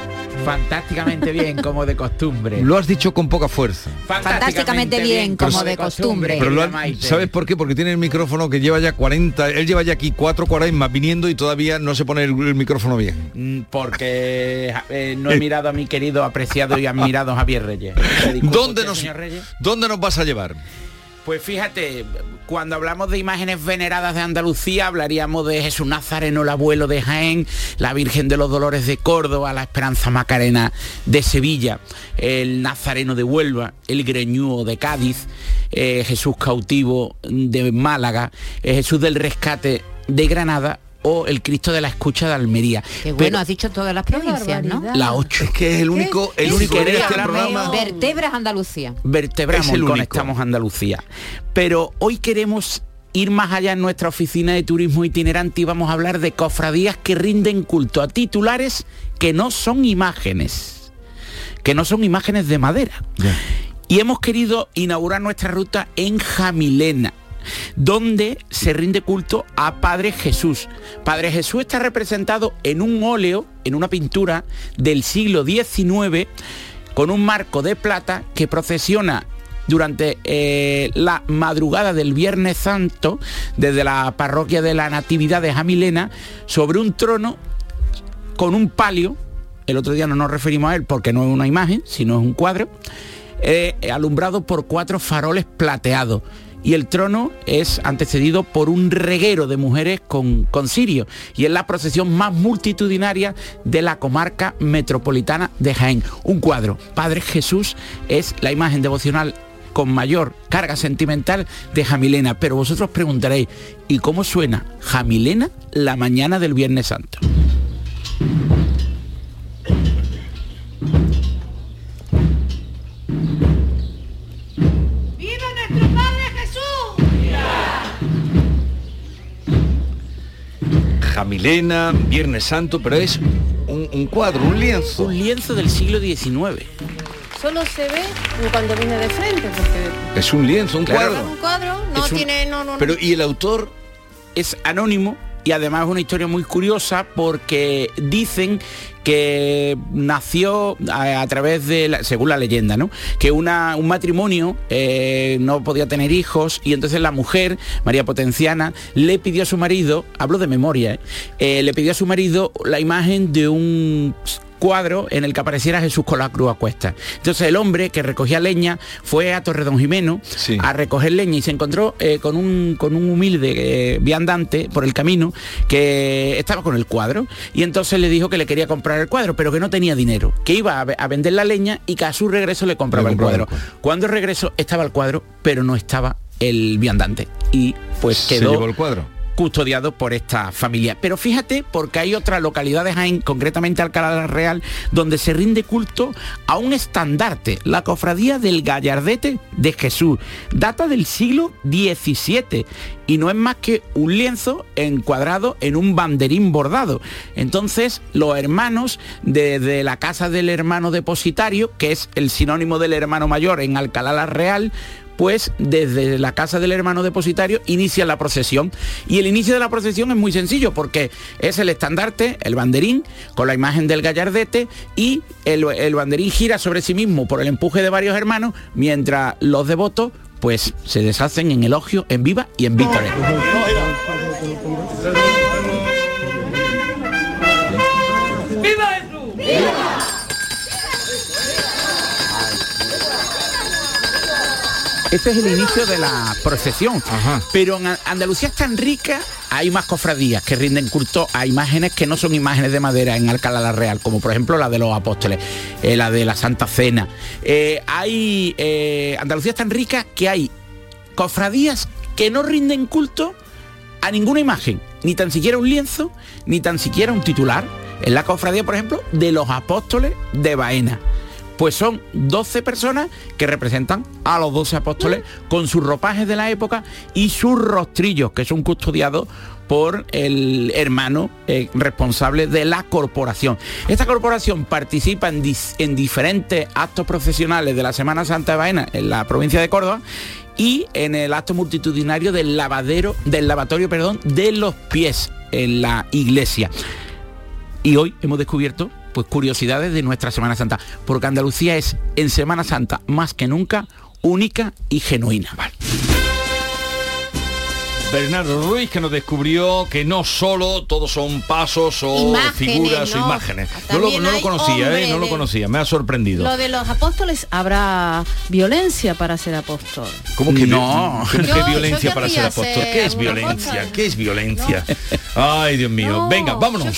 Fantásticamente bien, como de costumbre. Lo has dicho con poca fuerza. Fantásticamente bien, como de costumbre. Pero lo ha- ¿Sabes por qué? Porque tiene el micrófono que lleva ya 40, él lleva ya aquí cuatro cuaresmas viniendo y todavía no se pone el, el micrófono bien. Mm, Porque eh, no he mirado a mi querido, apreciado y admirado Javier Reyes. ¿Me disculpa ¿Dónde usted, nos, señor Reyes? ¿Dónde nos vas a llevar? Pues fíjate, cuando hablamos de imágenes veneradas de Andalucía, hablaríamos de Jesús Nazareno, el abuelo de Jaén, la Virgen de los Dolores de Córdoba, la Esperanza Macarena de Sevilla, el Nazareno de Huelva, el Greñúo de Cádiz, eh, Jesús cautivo de Málaga, eh, Jesús del Rescate de Granada o el Cristo de la Escucha de Almería. Qué Pero- bueno, has dicho todas las provincias, ¿no? la 8. Es que es el único, el único en queréis este programa. Vertebras Andalucía. vertebramos Es el y único. conectamos Andalucía. Pero hoy queremos ir más allá en nuestra oficina de turismo itinerante y vamos a hablar de cofradías que rinden culto a titulares que no son imágenes, que no son imágenes de madera. Y hemos querido inaugurar nuestra ruta en Jamilena donde se rinde culto a Padre Jesús. Padre Jesús está representado en un óleo, en una pintura del siglo XIX, con un marco de plata que procesiona durante eh, la madrugada del Viernes Santo desde la parroquia de la Natividad de Jamilena sobre un trono con un palio, el otro día no nos referimos a él porque no es una imagen, sino es un cuadro, eh, alumbrado por cuatro faroles plateados. Y el trono es antecedido por un reguero de mujeres con, con cirio. Y es la procesión más multitudinaria de la comarca metropolitana de Jaén. Un cuadro. Padre Jesús es la imagen devocional con mayor carga sentimental de Jamilena. Pero vosotros preguntaréis, ¿y cómo suena Jamilena la mañana del Viernes Santo? Hija Milena, Viernes Santo, pero es un, cuadro, un lienzo. Un lienzo del siglo XIX. Solo se ve cuando viene de frente, porque... Es un lienzo, un cuadro. Un cuadro, no tiene... No, no, pero, ¿y el autor? Es anónimo y además es una historia muy curiosa porque dicen que nació a, través de, según la leyenda, ¿no? Que una, un matrimonio eh, no podía tener hijos y entonces la mujer, María Potenciana, le pidió a su marido, hablo de memoria, ¿eh? Eh, le pidió a su marido la imagen de un cuadro en el que apareciera Jesús con la cruz a cuesta. Entonces el hombre que recogía leña fue a Torredón Jimeno a recoger leña y se encontró eh, con, un, con un humilde eh, viandante por el camino que estaba con el cuadro y entonces le dijo que le quería comprar el cuadro, pero que no tenía dinero, que iba a, vender la leña y que a su regreso le compraba, el, cuadro. Cuando regresó estaba el cuadro, pero no estaba el viandante. Y pues quedó... Se llevó el cuadro custodiado por esta familia. Pero fíjate, porque hay otras localidades, concretamente Alcalá Real, donde se rinde culto a un estandarte, la cofradía del Gallardete de Jesús. Data del siglo XVII y no es más que un lienzo encuadrado en un banderín bordado. Entonces, los hermanos de, la casa del hermano depositario, que es el sinónimo del hermano mayor en Alcalá la Real, pues desde la casa del hermano depositario inicia la procesión. Y el inicio de la procesión es muy sencillo porque es el estandarte, el banderín, con la imagen del gallardete y el, el banderín gira sobre sí mismo por el empuje de varios hermanos, mientras los devotos pues se deshacen en elogio, en viva y en víctoria. Este es el inicio de la procesión. Pero en Andalucía es tan rica, hay más cofradías que rinden culto a imágenes que no son imágenes de madera en Alcalá la Real, como por ejemplo la de los apóstoles, eh, la de la Santa Cena. Eh, hay eh, Andalucía es tan rica que hay cofradías que no rinden culto a ninguna imagen, ni tan siquiera un lienzo, ni tan siquiera un titular. En la cofradía, por ejemplo, de los apóstoles de Baena pues son 12 personas que representan a los 12 apóstoles con sus ropajes de la época y sus rostrillos, que son custodiados por el hermano eh, responsable de la corporación. Esta corporación participa en, en, diferentes actos profesionales de la Semana Santa de Baena en la provincia de Córdoba y en el acto multitudinario del lavadero, del lavatorio, perdón, de los pies en la iglesia. Y hoy hemos descubierto pues curiosidades de nuestra Semana Santa, porque Andalucía es en Semana Santa más que nunca única y genuina. Bernardo Ruiz que nos descubrió que no solo todos son pasos o figuras o imágenes. No lo, conocía, ¿eh? no lo conocía, me ha sorprendido. Lo de los apóstoles habrá violencia para ser apóstol. ¿Cómo que no? ¿Qué violencia para ser apóstol? ¿Qué es violencia? ¿Qué es violencia? Ay, Dios mío. Venga, vámonos.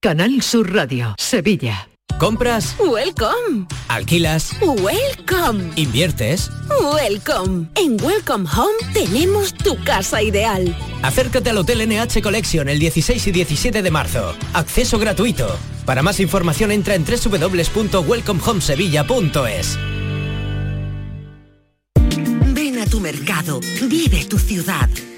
Canal Sur Radio, Sevilla. ¿Compras? Welcome. ¿Alquilas? Welcome. ¿Inviertes? Welcome. En Welcome Home tenemos tu casa ideal. Acércate al Hotel NH Collection el 16 y 17 de marzo. Acceso gratuito. Para más información entra en www.welcomehomesevilla.es. Ven a tu mercado, vive tu ciudad.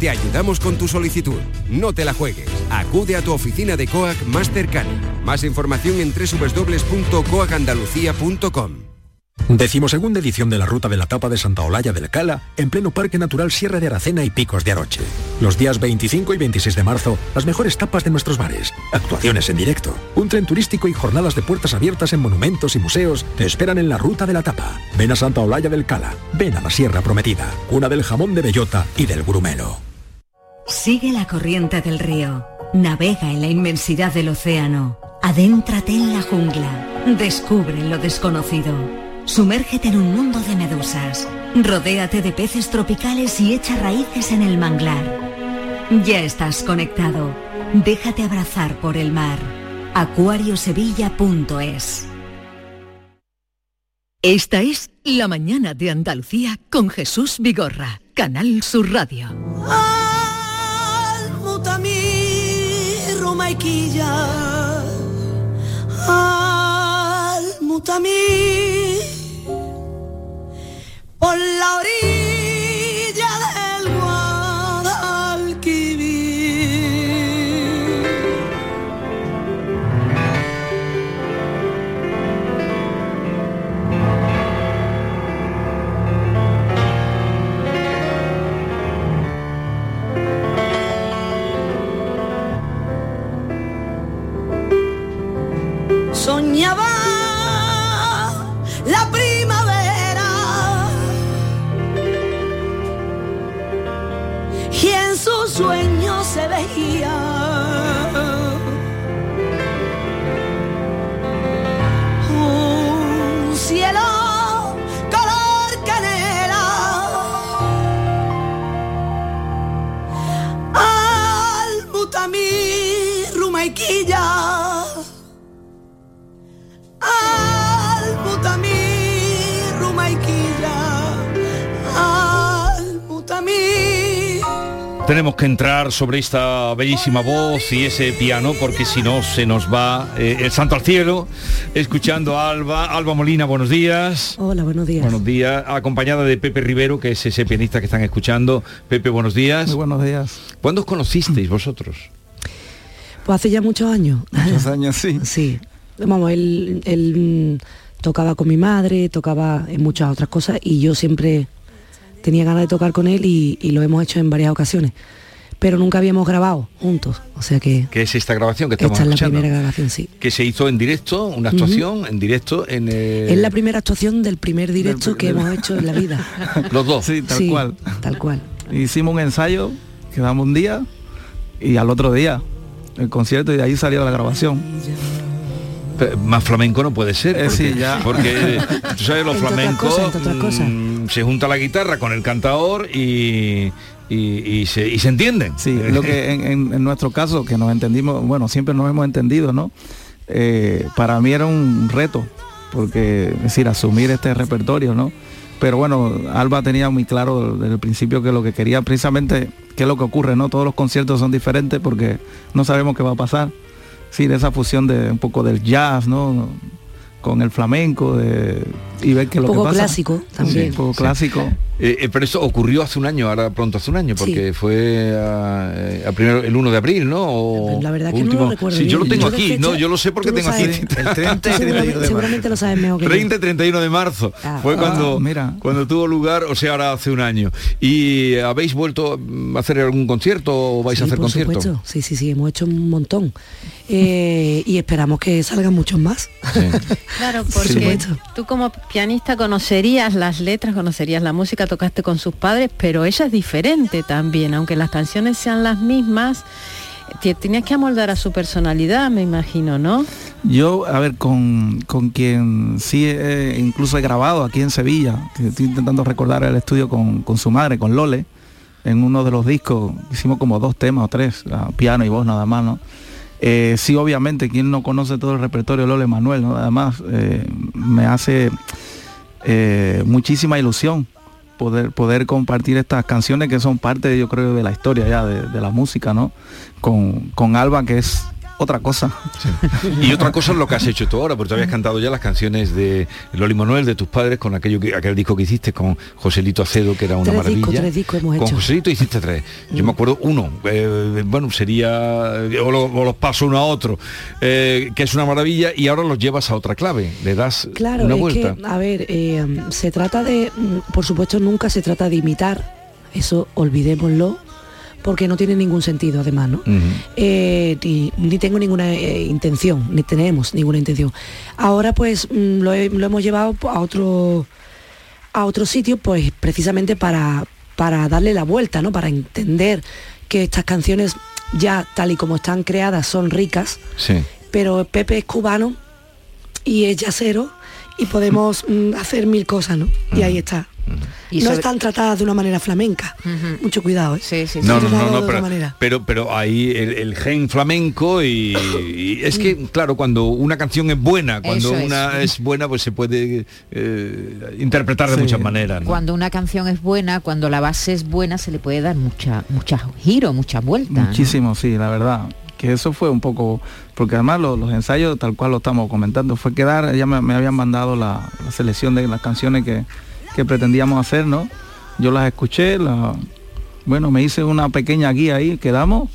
te ayudamos con tu solicitud. No te la juegues. Acude a tu oficina de COAC más cercana. Más información en www.coacandalucía.com. Decimosegunda edición de la Ruta de la Tapa de Santa Olalla del Cala, en pleno Parque Natural Sierra de Aracena y Picos de Aroche. Los días 25 y 26 de marzo, las mejores tapas de nuestros bares, actuaciones en directo, un tren turístico y jornadas de puertas abiertas en monumentos y museos te esperan en la Ruta de la Tapa. Ven a Santa Olalla del Cala, ven a la Sierra Prometida, una del jamón de bellota y del grumelo. Sigue la corriente del río, navega en la inmensidad del océano, adéntrate en la jungla, descubre lo desconocido. Sumérgete en un mundo de medusas. Rodéate de peces tropicales y echa raíces en el manglar. Ya estás conectado. Déjate abrazar por el mar. acuariosevilla.es Esta es La mañana de Andalucía con Jesús Vigorra, Canal Sur Radio. Por la orilla Tenemos que entrar sobre esta bellísima voz y ese piano porque si no se nos va eh, el santo al cielo escuchando a Alba. Alba Molina, buenos días. Hola, buenos días. Buenos días, acompañada de Pepe Rivero, que es ese pianista que están escuchando. Pepe, buenos días. Muy buenos días. ¿Cuándo os conocisteis vosotros? Pues hace ya muchos años. Muchos años, sí. Sí. Vamos, él, él, tocaba con mi madre, tocaba en muchas otras cosas y yo siempre tenía ganas de tocar con él y, y lo hemos hecho en varias ocasiones. Pero nunca habíamos grabado juntos. O sea que Que es esta grabación que estamos esta es la primera grabación, sí. Que se hizo en directo, una actuación en directo en eh, Es la primera actuación del primer directo que hemos hecho en la vida. los dos. Sí, tal Sí, cual. Tal cual. Hicimos un ensayo, quedamos un día y al otro día el concierto y de ahí salió la grabación. Más flamenco no puede ser. Eh, Porque, sí, ya. porque tú sabes, los otras flamencos cosas, entre otras cosas. mm, se junta la guitarra con el cantador y, y, y se, y se entienden. Sí, lo que en, nuestro caso, que nos entendimos, bueno, siempre nos hemos entendido, ¿no? Eh, para mí era un reto, porque, es decir, asumir este repertorio, ¿no? Pero bueno, Alba tenía muy claro desde el principio que lo que quería precisamente, qué es lo que ocurre, ¿no? Todos los conciertos son diferentes porque no sabemos qué va a pasar. Sí, de esa fusión de un poco del jazz, ¿no? Con el flamenco de, y ver qué es Un lo que poco pasa. clásico también. Sí, un poco Sí. clásico. Eh, eh, pero eso ocurrió hace un año, ahora pronto hace un año, porque fue a, eh, a primero, el 1 de abril, ¿no? O La verdad que no último- lo recuerdo Sí, yo lo tengo Yo aquí, fecha- no, yo lo sé porque lo tengo aquí. El 30 y Tú 31 de seguramente, marzo. seguramente lo sabes mejor que yo. 30 y 31 de marzo Ah. fue Ah, cuando mira. cuando tuvo lugar, o sea, ahora hace un año. ¿Y habéis vuelto a hacer algún concierto o vais Sí, a hacer por conciertos? supuesto. Sí, sí, sí, hemos hecho un montón. Eh, y esperamos que salgan muchos más. Claro, Por porque supuesto. tú como pianista conocerías las letras, conocerías la música, tocaste con sus padres, pero ella es diferente también, aunque las canciones sean las mismas, te tenías que amoldar a su personalidad, me imagino, ¿no? Yo, a ver, con, con quien sí incluso he grabado aquí en Sevilla, que estoy intentando recordar el estudio con, con su madre, con Lole, en uno de los discos, hicimos como dos temas o tres, piano y voz nada más, ¿no? Eh, sí, obviamente, quien no conoce todo el repertorio de Lole Manuel, ¿no? Además, eh, me hace eh, muchísima ilusión poder, poder compartir estas canciones que son parte, yo creo, de la historia ya de, de la música, ¿no? Con, con Alba, que es otra cosa. Y otra cosa es lo que has hecho tú ahora, porque tú habías cantado ya las canciones de Loli Manuel, de tus padres, con aquello que, aquel disco que hiciste con Joselito Acedo, que era una maravilla. con Joselito hiciste tres. Yo me acuerdo uno, eh, bueno, sería, o, los paso uno a otro, eh, que es una maravilla, y ahora los llevas a otra clave, le das claro, una vuelta. a ver, eh, se trata de, mm, por supuesto, nunca se trata de imitar, eso olvidémoslo porque no tiene ningún sentido además, ¿no? Eh, ni, tengo ninguna eh, intención, ni tenemos ninguna intención. Ahora pues mm, lo, hemos llevado a otro, a otro sitio pues precisamente para, para darle la vuelta, ¿no? Para entender que estas canciones ya tal y como están creadas son ricas, sí. pero Pepe es cubano y es yacero y podemos mm, hacer mil cosas, ¿no? Y ahí está no están tratadas de una manera flamenca. Mucho cuidado, ¿eh? No, no, no, pero, pero, hay el, gen flamenco y, es que, claro, cuando una canción es buena, cuando una es. buena, pues se puede eh, interpretar de muchas maneras. Cuando una canción es buena, cuando la base es buena, se le puede dar mucha, mucha giro, mucha vuelta. Muchísimo, sí, la verdad que eso fue un poco, porque además los, ensayos, tal cual lo estamos comentando, fue quedar, ya me, habían mandado la, selección de las canciones que, que pretendíamos hacer, ¿no? Yo las escuché, la, bueno, me hice una pequeña guía ahí, quedamos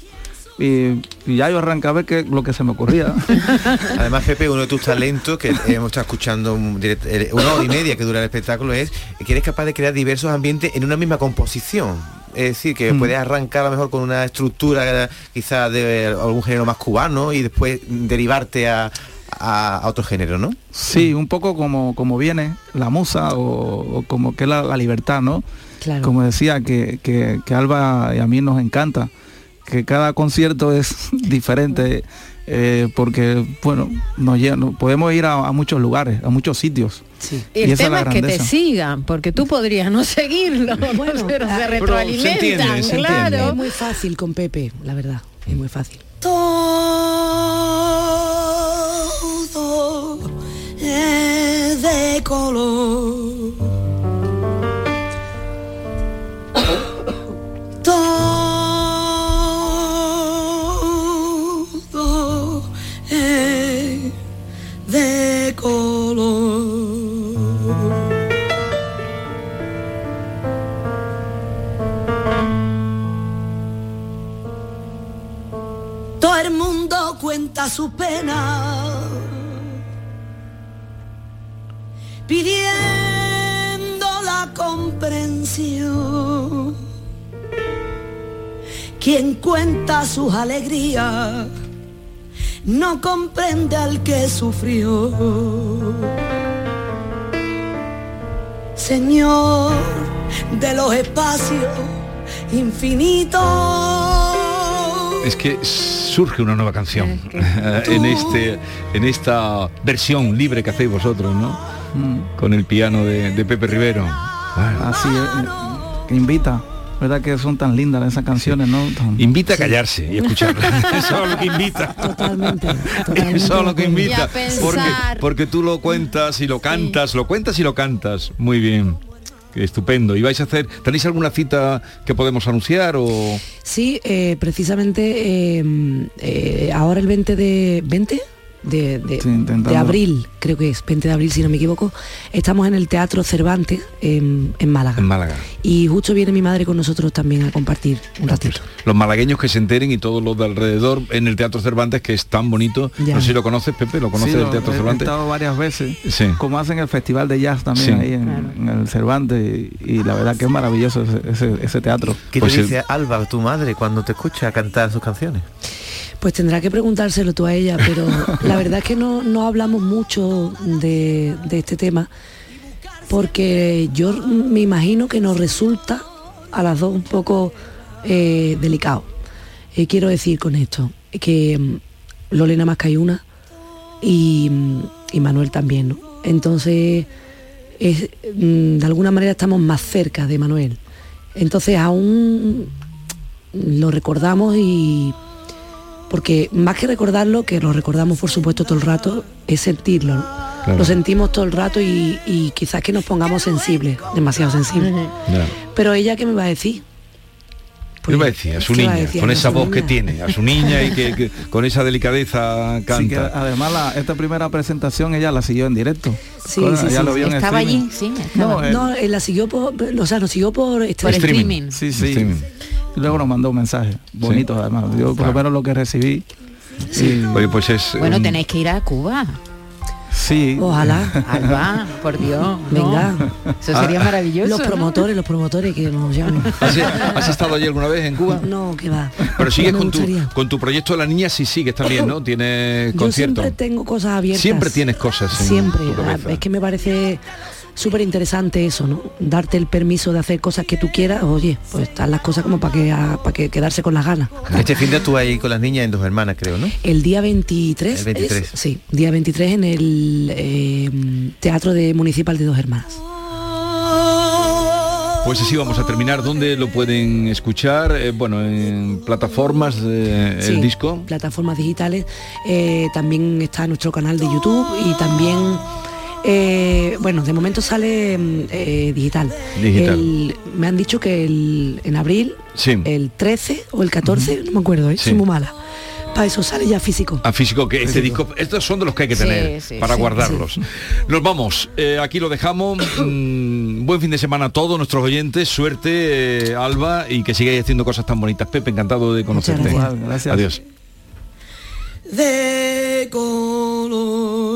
y, ya yo arranqué a ver qué, lo que se me ocurría. Además, Pepe, uno de tus talentos que hemos estado escuchando eh, una hora y media que dura el espectáculo es que eres capaz de crear diversos ambientes en una misma composición. Es decir, que mm. puedes arrancar a lo mejor con una estructura quizás de algún género más cubano y después derivarte a, a, otro género, ¿no? Sí, un poco como, como viene la musa o, como que es la, libertad, ¿no? Como decía, que, que, Alba y a mí nos encanta, que cada concierto es diferente. Eh, porque bueno nos, podemos ir a, muchos lugares a muchos sitios. Y, el tema es, que te sigan porque tú podrías no seguirlo bueno, pero se retroalimentan claro. es muy fácil con Pepe la verdad es muy fácil. Todo es de color. Todo es de color. Todo el mundo cuenta su pena pidiendo la comprensión. Quien cuenta sus alegrías no comprende al que sufrió. Señor de los espacios infinitos. Es que surge una nueva canción en este en esta versión libre que hacéis vosotros, ¿no? Con el piano de, Pepe Rivero. Así que invita. ¿Verdad que son tan lindas esas canciones, no? Invita a callarse y escucharlas. Eso es lo que invita. Totalmente. Eso es lo que invita. Porque, porque tú lo cuentas y lo cantas, lo cuentas y lo cantas. Muy bien. Estupendo. ¿Y vais a hacer, tenéis alguna cita que podemos anunciar o...? Sí, eh, precisamente eh, eh, ahora el 20 de... ¿20? De, abril, creo que es 20 de abril si no me equivoco, estamos en el Teatro Cervantes en, Málaga. En Málaga. Y justo viene mi madre con nosotros también a compartir un ratito. Los malagueños que se enteren y todos los de alrededor en el Teatro Cervantes, que es tan bonito. No sé si lo conoces, Pepe, ¿lo conoces el Teatro Cervantes? He estado varias veces, como hacen el Festival de Jazz también ahí en, el Cervantes y, la verdad que es maravilloso ese, teatro. ¿Qué te pues dice Alba, tu madre, cuando te escucha cantar sus canciones? Pues tendrá que preguntárselo tú a ella, pero la verdad es que no, no hablamos mucho de, este tema, porque yo me imagino que nos resulta a las dos un poco eh, delicado. Eh, quiero decir con esto, que mm, Lolena más que hay una y, mm, Manuel también, ¿no? Entonces, mm, de alguna manera estamos más cerca de Manuel. Entonces aún lo recordamos y porque más que recordarlo, que lo recordamos por supuesto todo el rato, es sentirlo. Lo sentimos todo el rato y, quizás que nos pongamos sensibles, demasiado sensibles. Pero ella, ¿qué me va a decir? Pues, ¿Qué decir? A su niña, con esa voz que tiene, a su niña y que, con esa delicadeza canta. además esta primera presentación ella la siguió en directo. Sí, sí, sí, lo estaba allí, sí. No, él, la siguió por, o sea, nos siguió por, este, streaming. Sí, sí. Y luego nos mandó un mensaje bonito además. Yo por lo menos lo que recibí. Sí. Oye, pues es. Bueno, tenéis que ir a Cuba. Sí. Ojalá. Alba, por Dios. Venga. Eso sería ah. maravilloso. Los promotores, los promotores que nos llaman. ¿Has, estado allí alguna vez en Cuba? No, que va. Pero sigues con, tu, con tu proyecto de la niña, sí sigues también, ¿no? Tienes Yo siempre tengo cosas abiertas. Siempre tienes cosas. siempre. Es que me parece súper interesante eso, ¿no? Darte el permiso de hacer cosas que tú quieras, oye, pues están las cosas como para que para que quedarse con las ganas. Este fin de tú ahí con las niñas en dos hermanas, creo, ¿no? El día 23. El 23. sí, día 23 en el eh, Teatro de Municipal de Dos Hermanas. Pues así vamos a terminar. ¿Dónde lo pueden escuchar? Eh, bueno, en plataformas de, el disco. Plataformas digitales. Eh, también está nuestro canal de YouTube y también eh, bueno, de momento sale mm, eh, digital. me han dicho que en abril, sí. el 13 o el 14, no me acuerdo, ¿eh? Soy muy mala. Para eso sale ya físico. A físico, que este disco, estos son de los que hay que tener para guardarlos. Nos vamos, eh, aquí lo dejamos. Mm, buen fin de semana a todos nuestros oyentes, suerte Alba y que sigáis haciendo cosas tan bonitas. Pepe, encantado de conocerte. Gracias. Adiós. De color.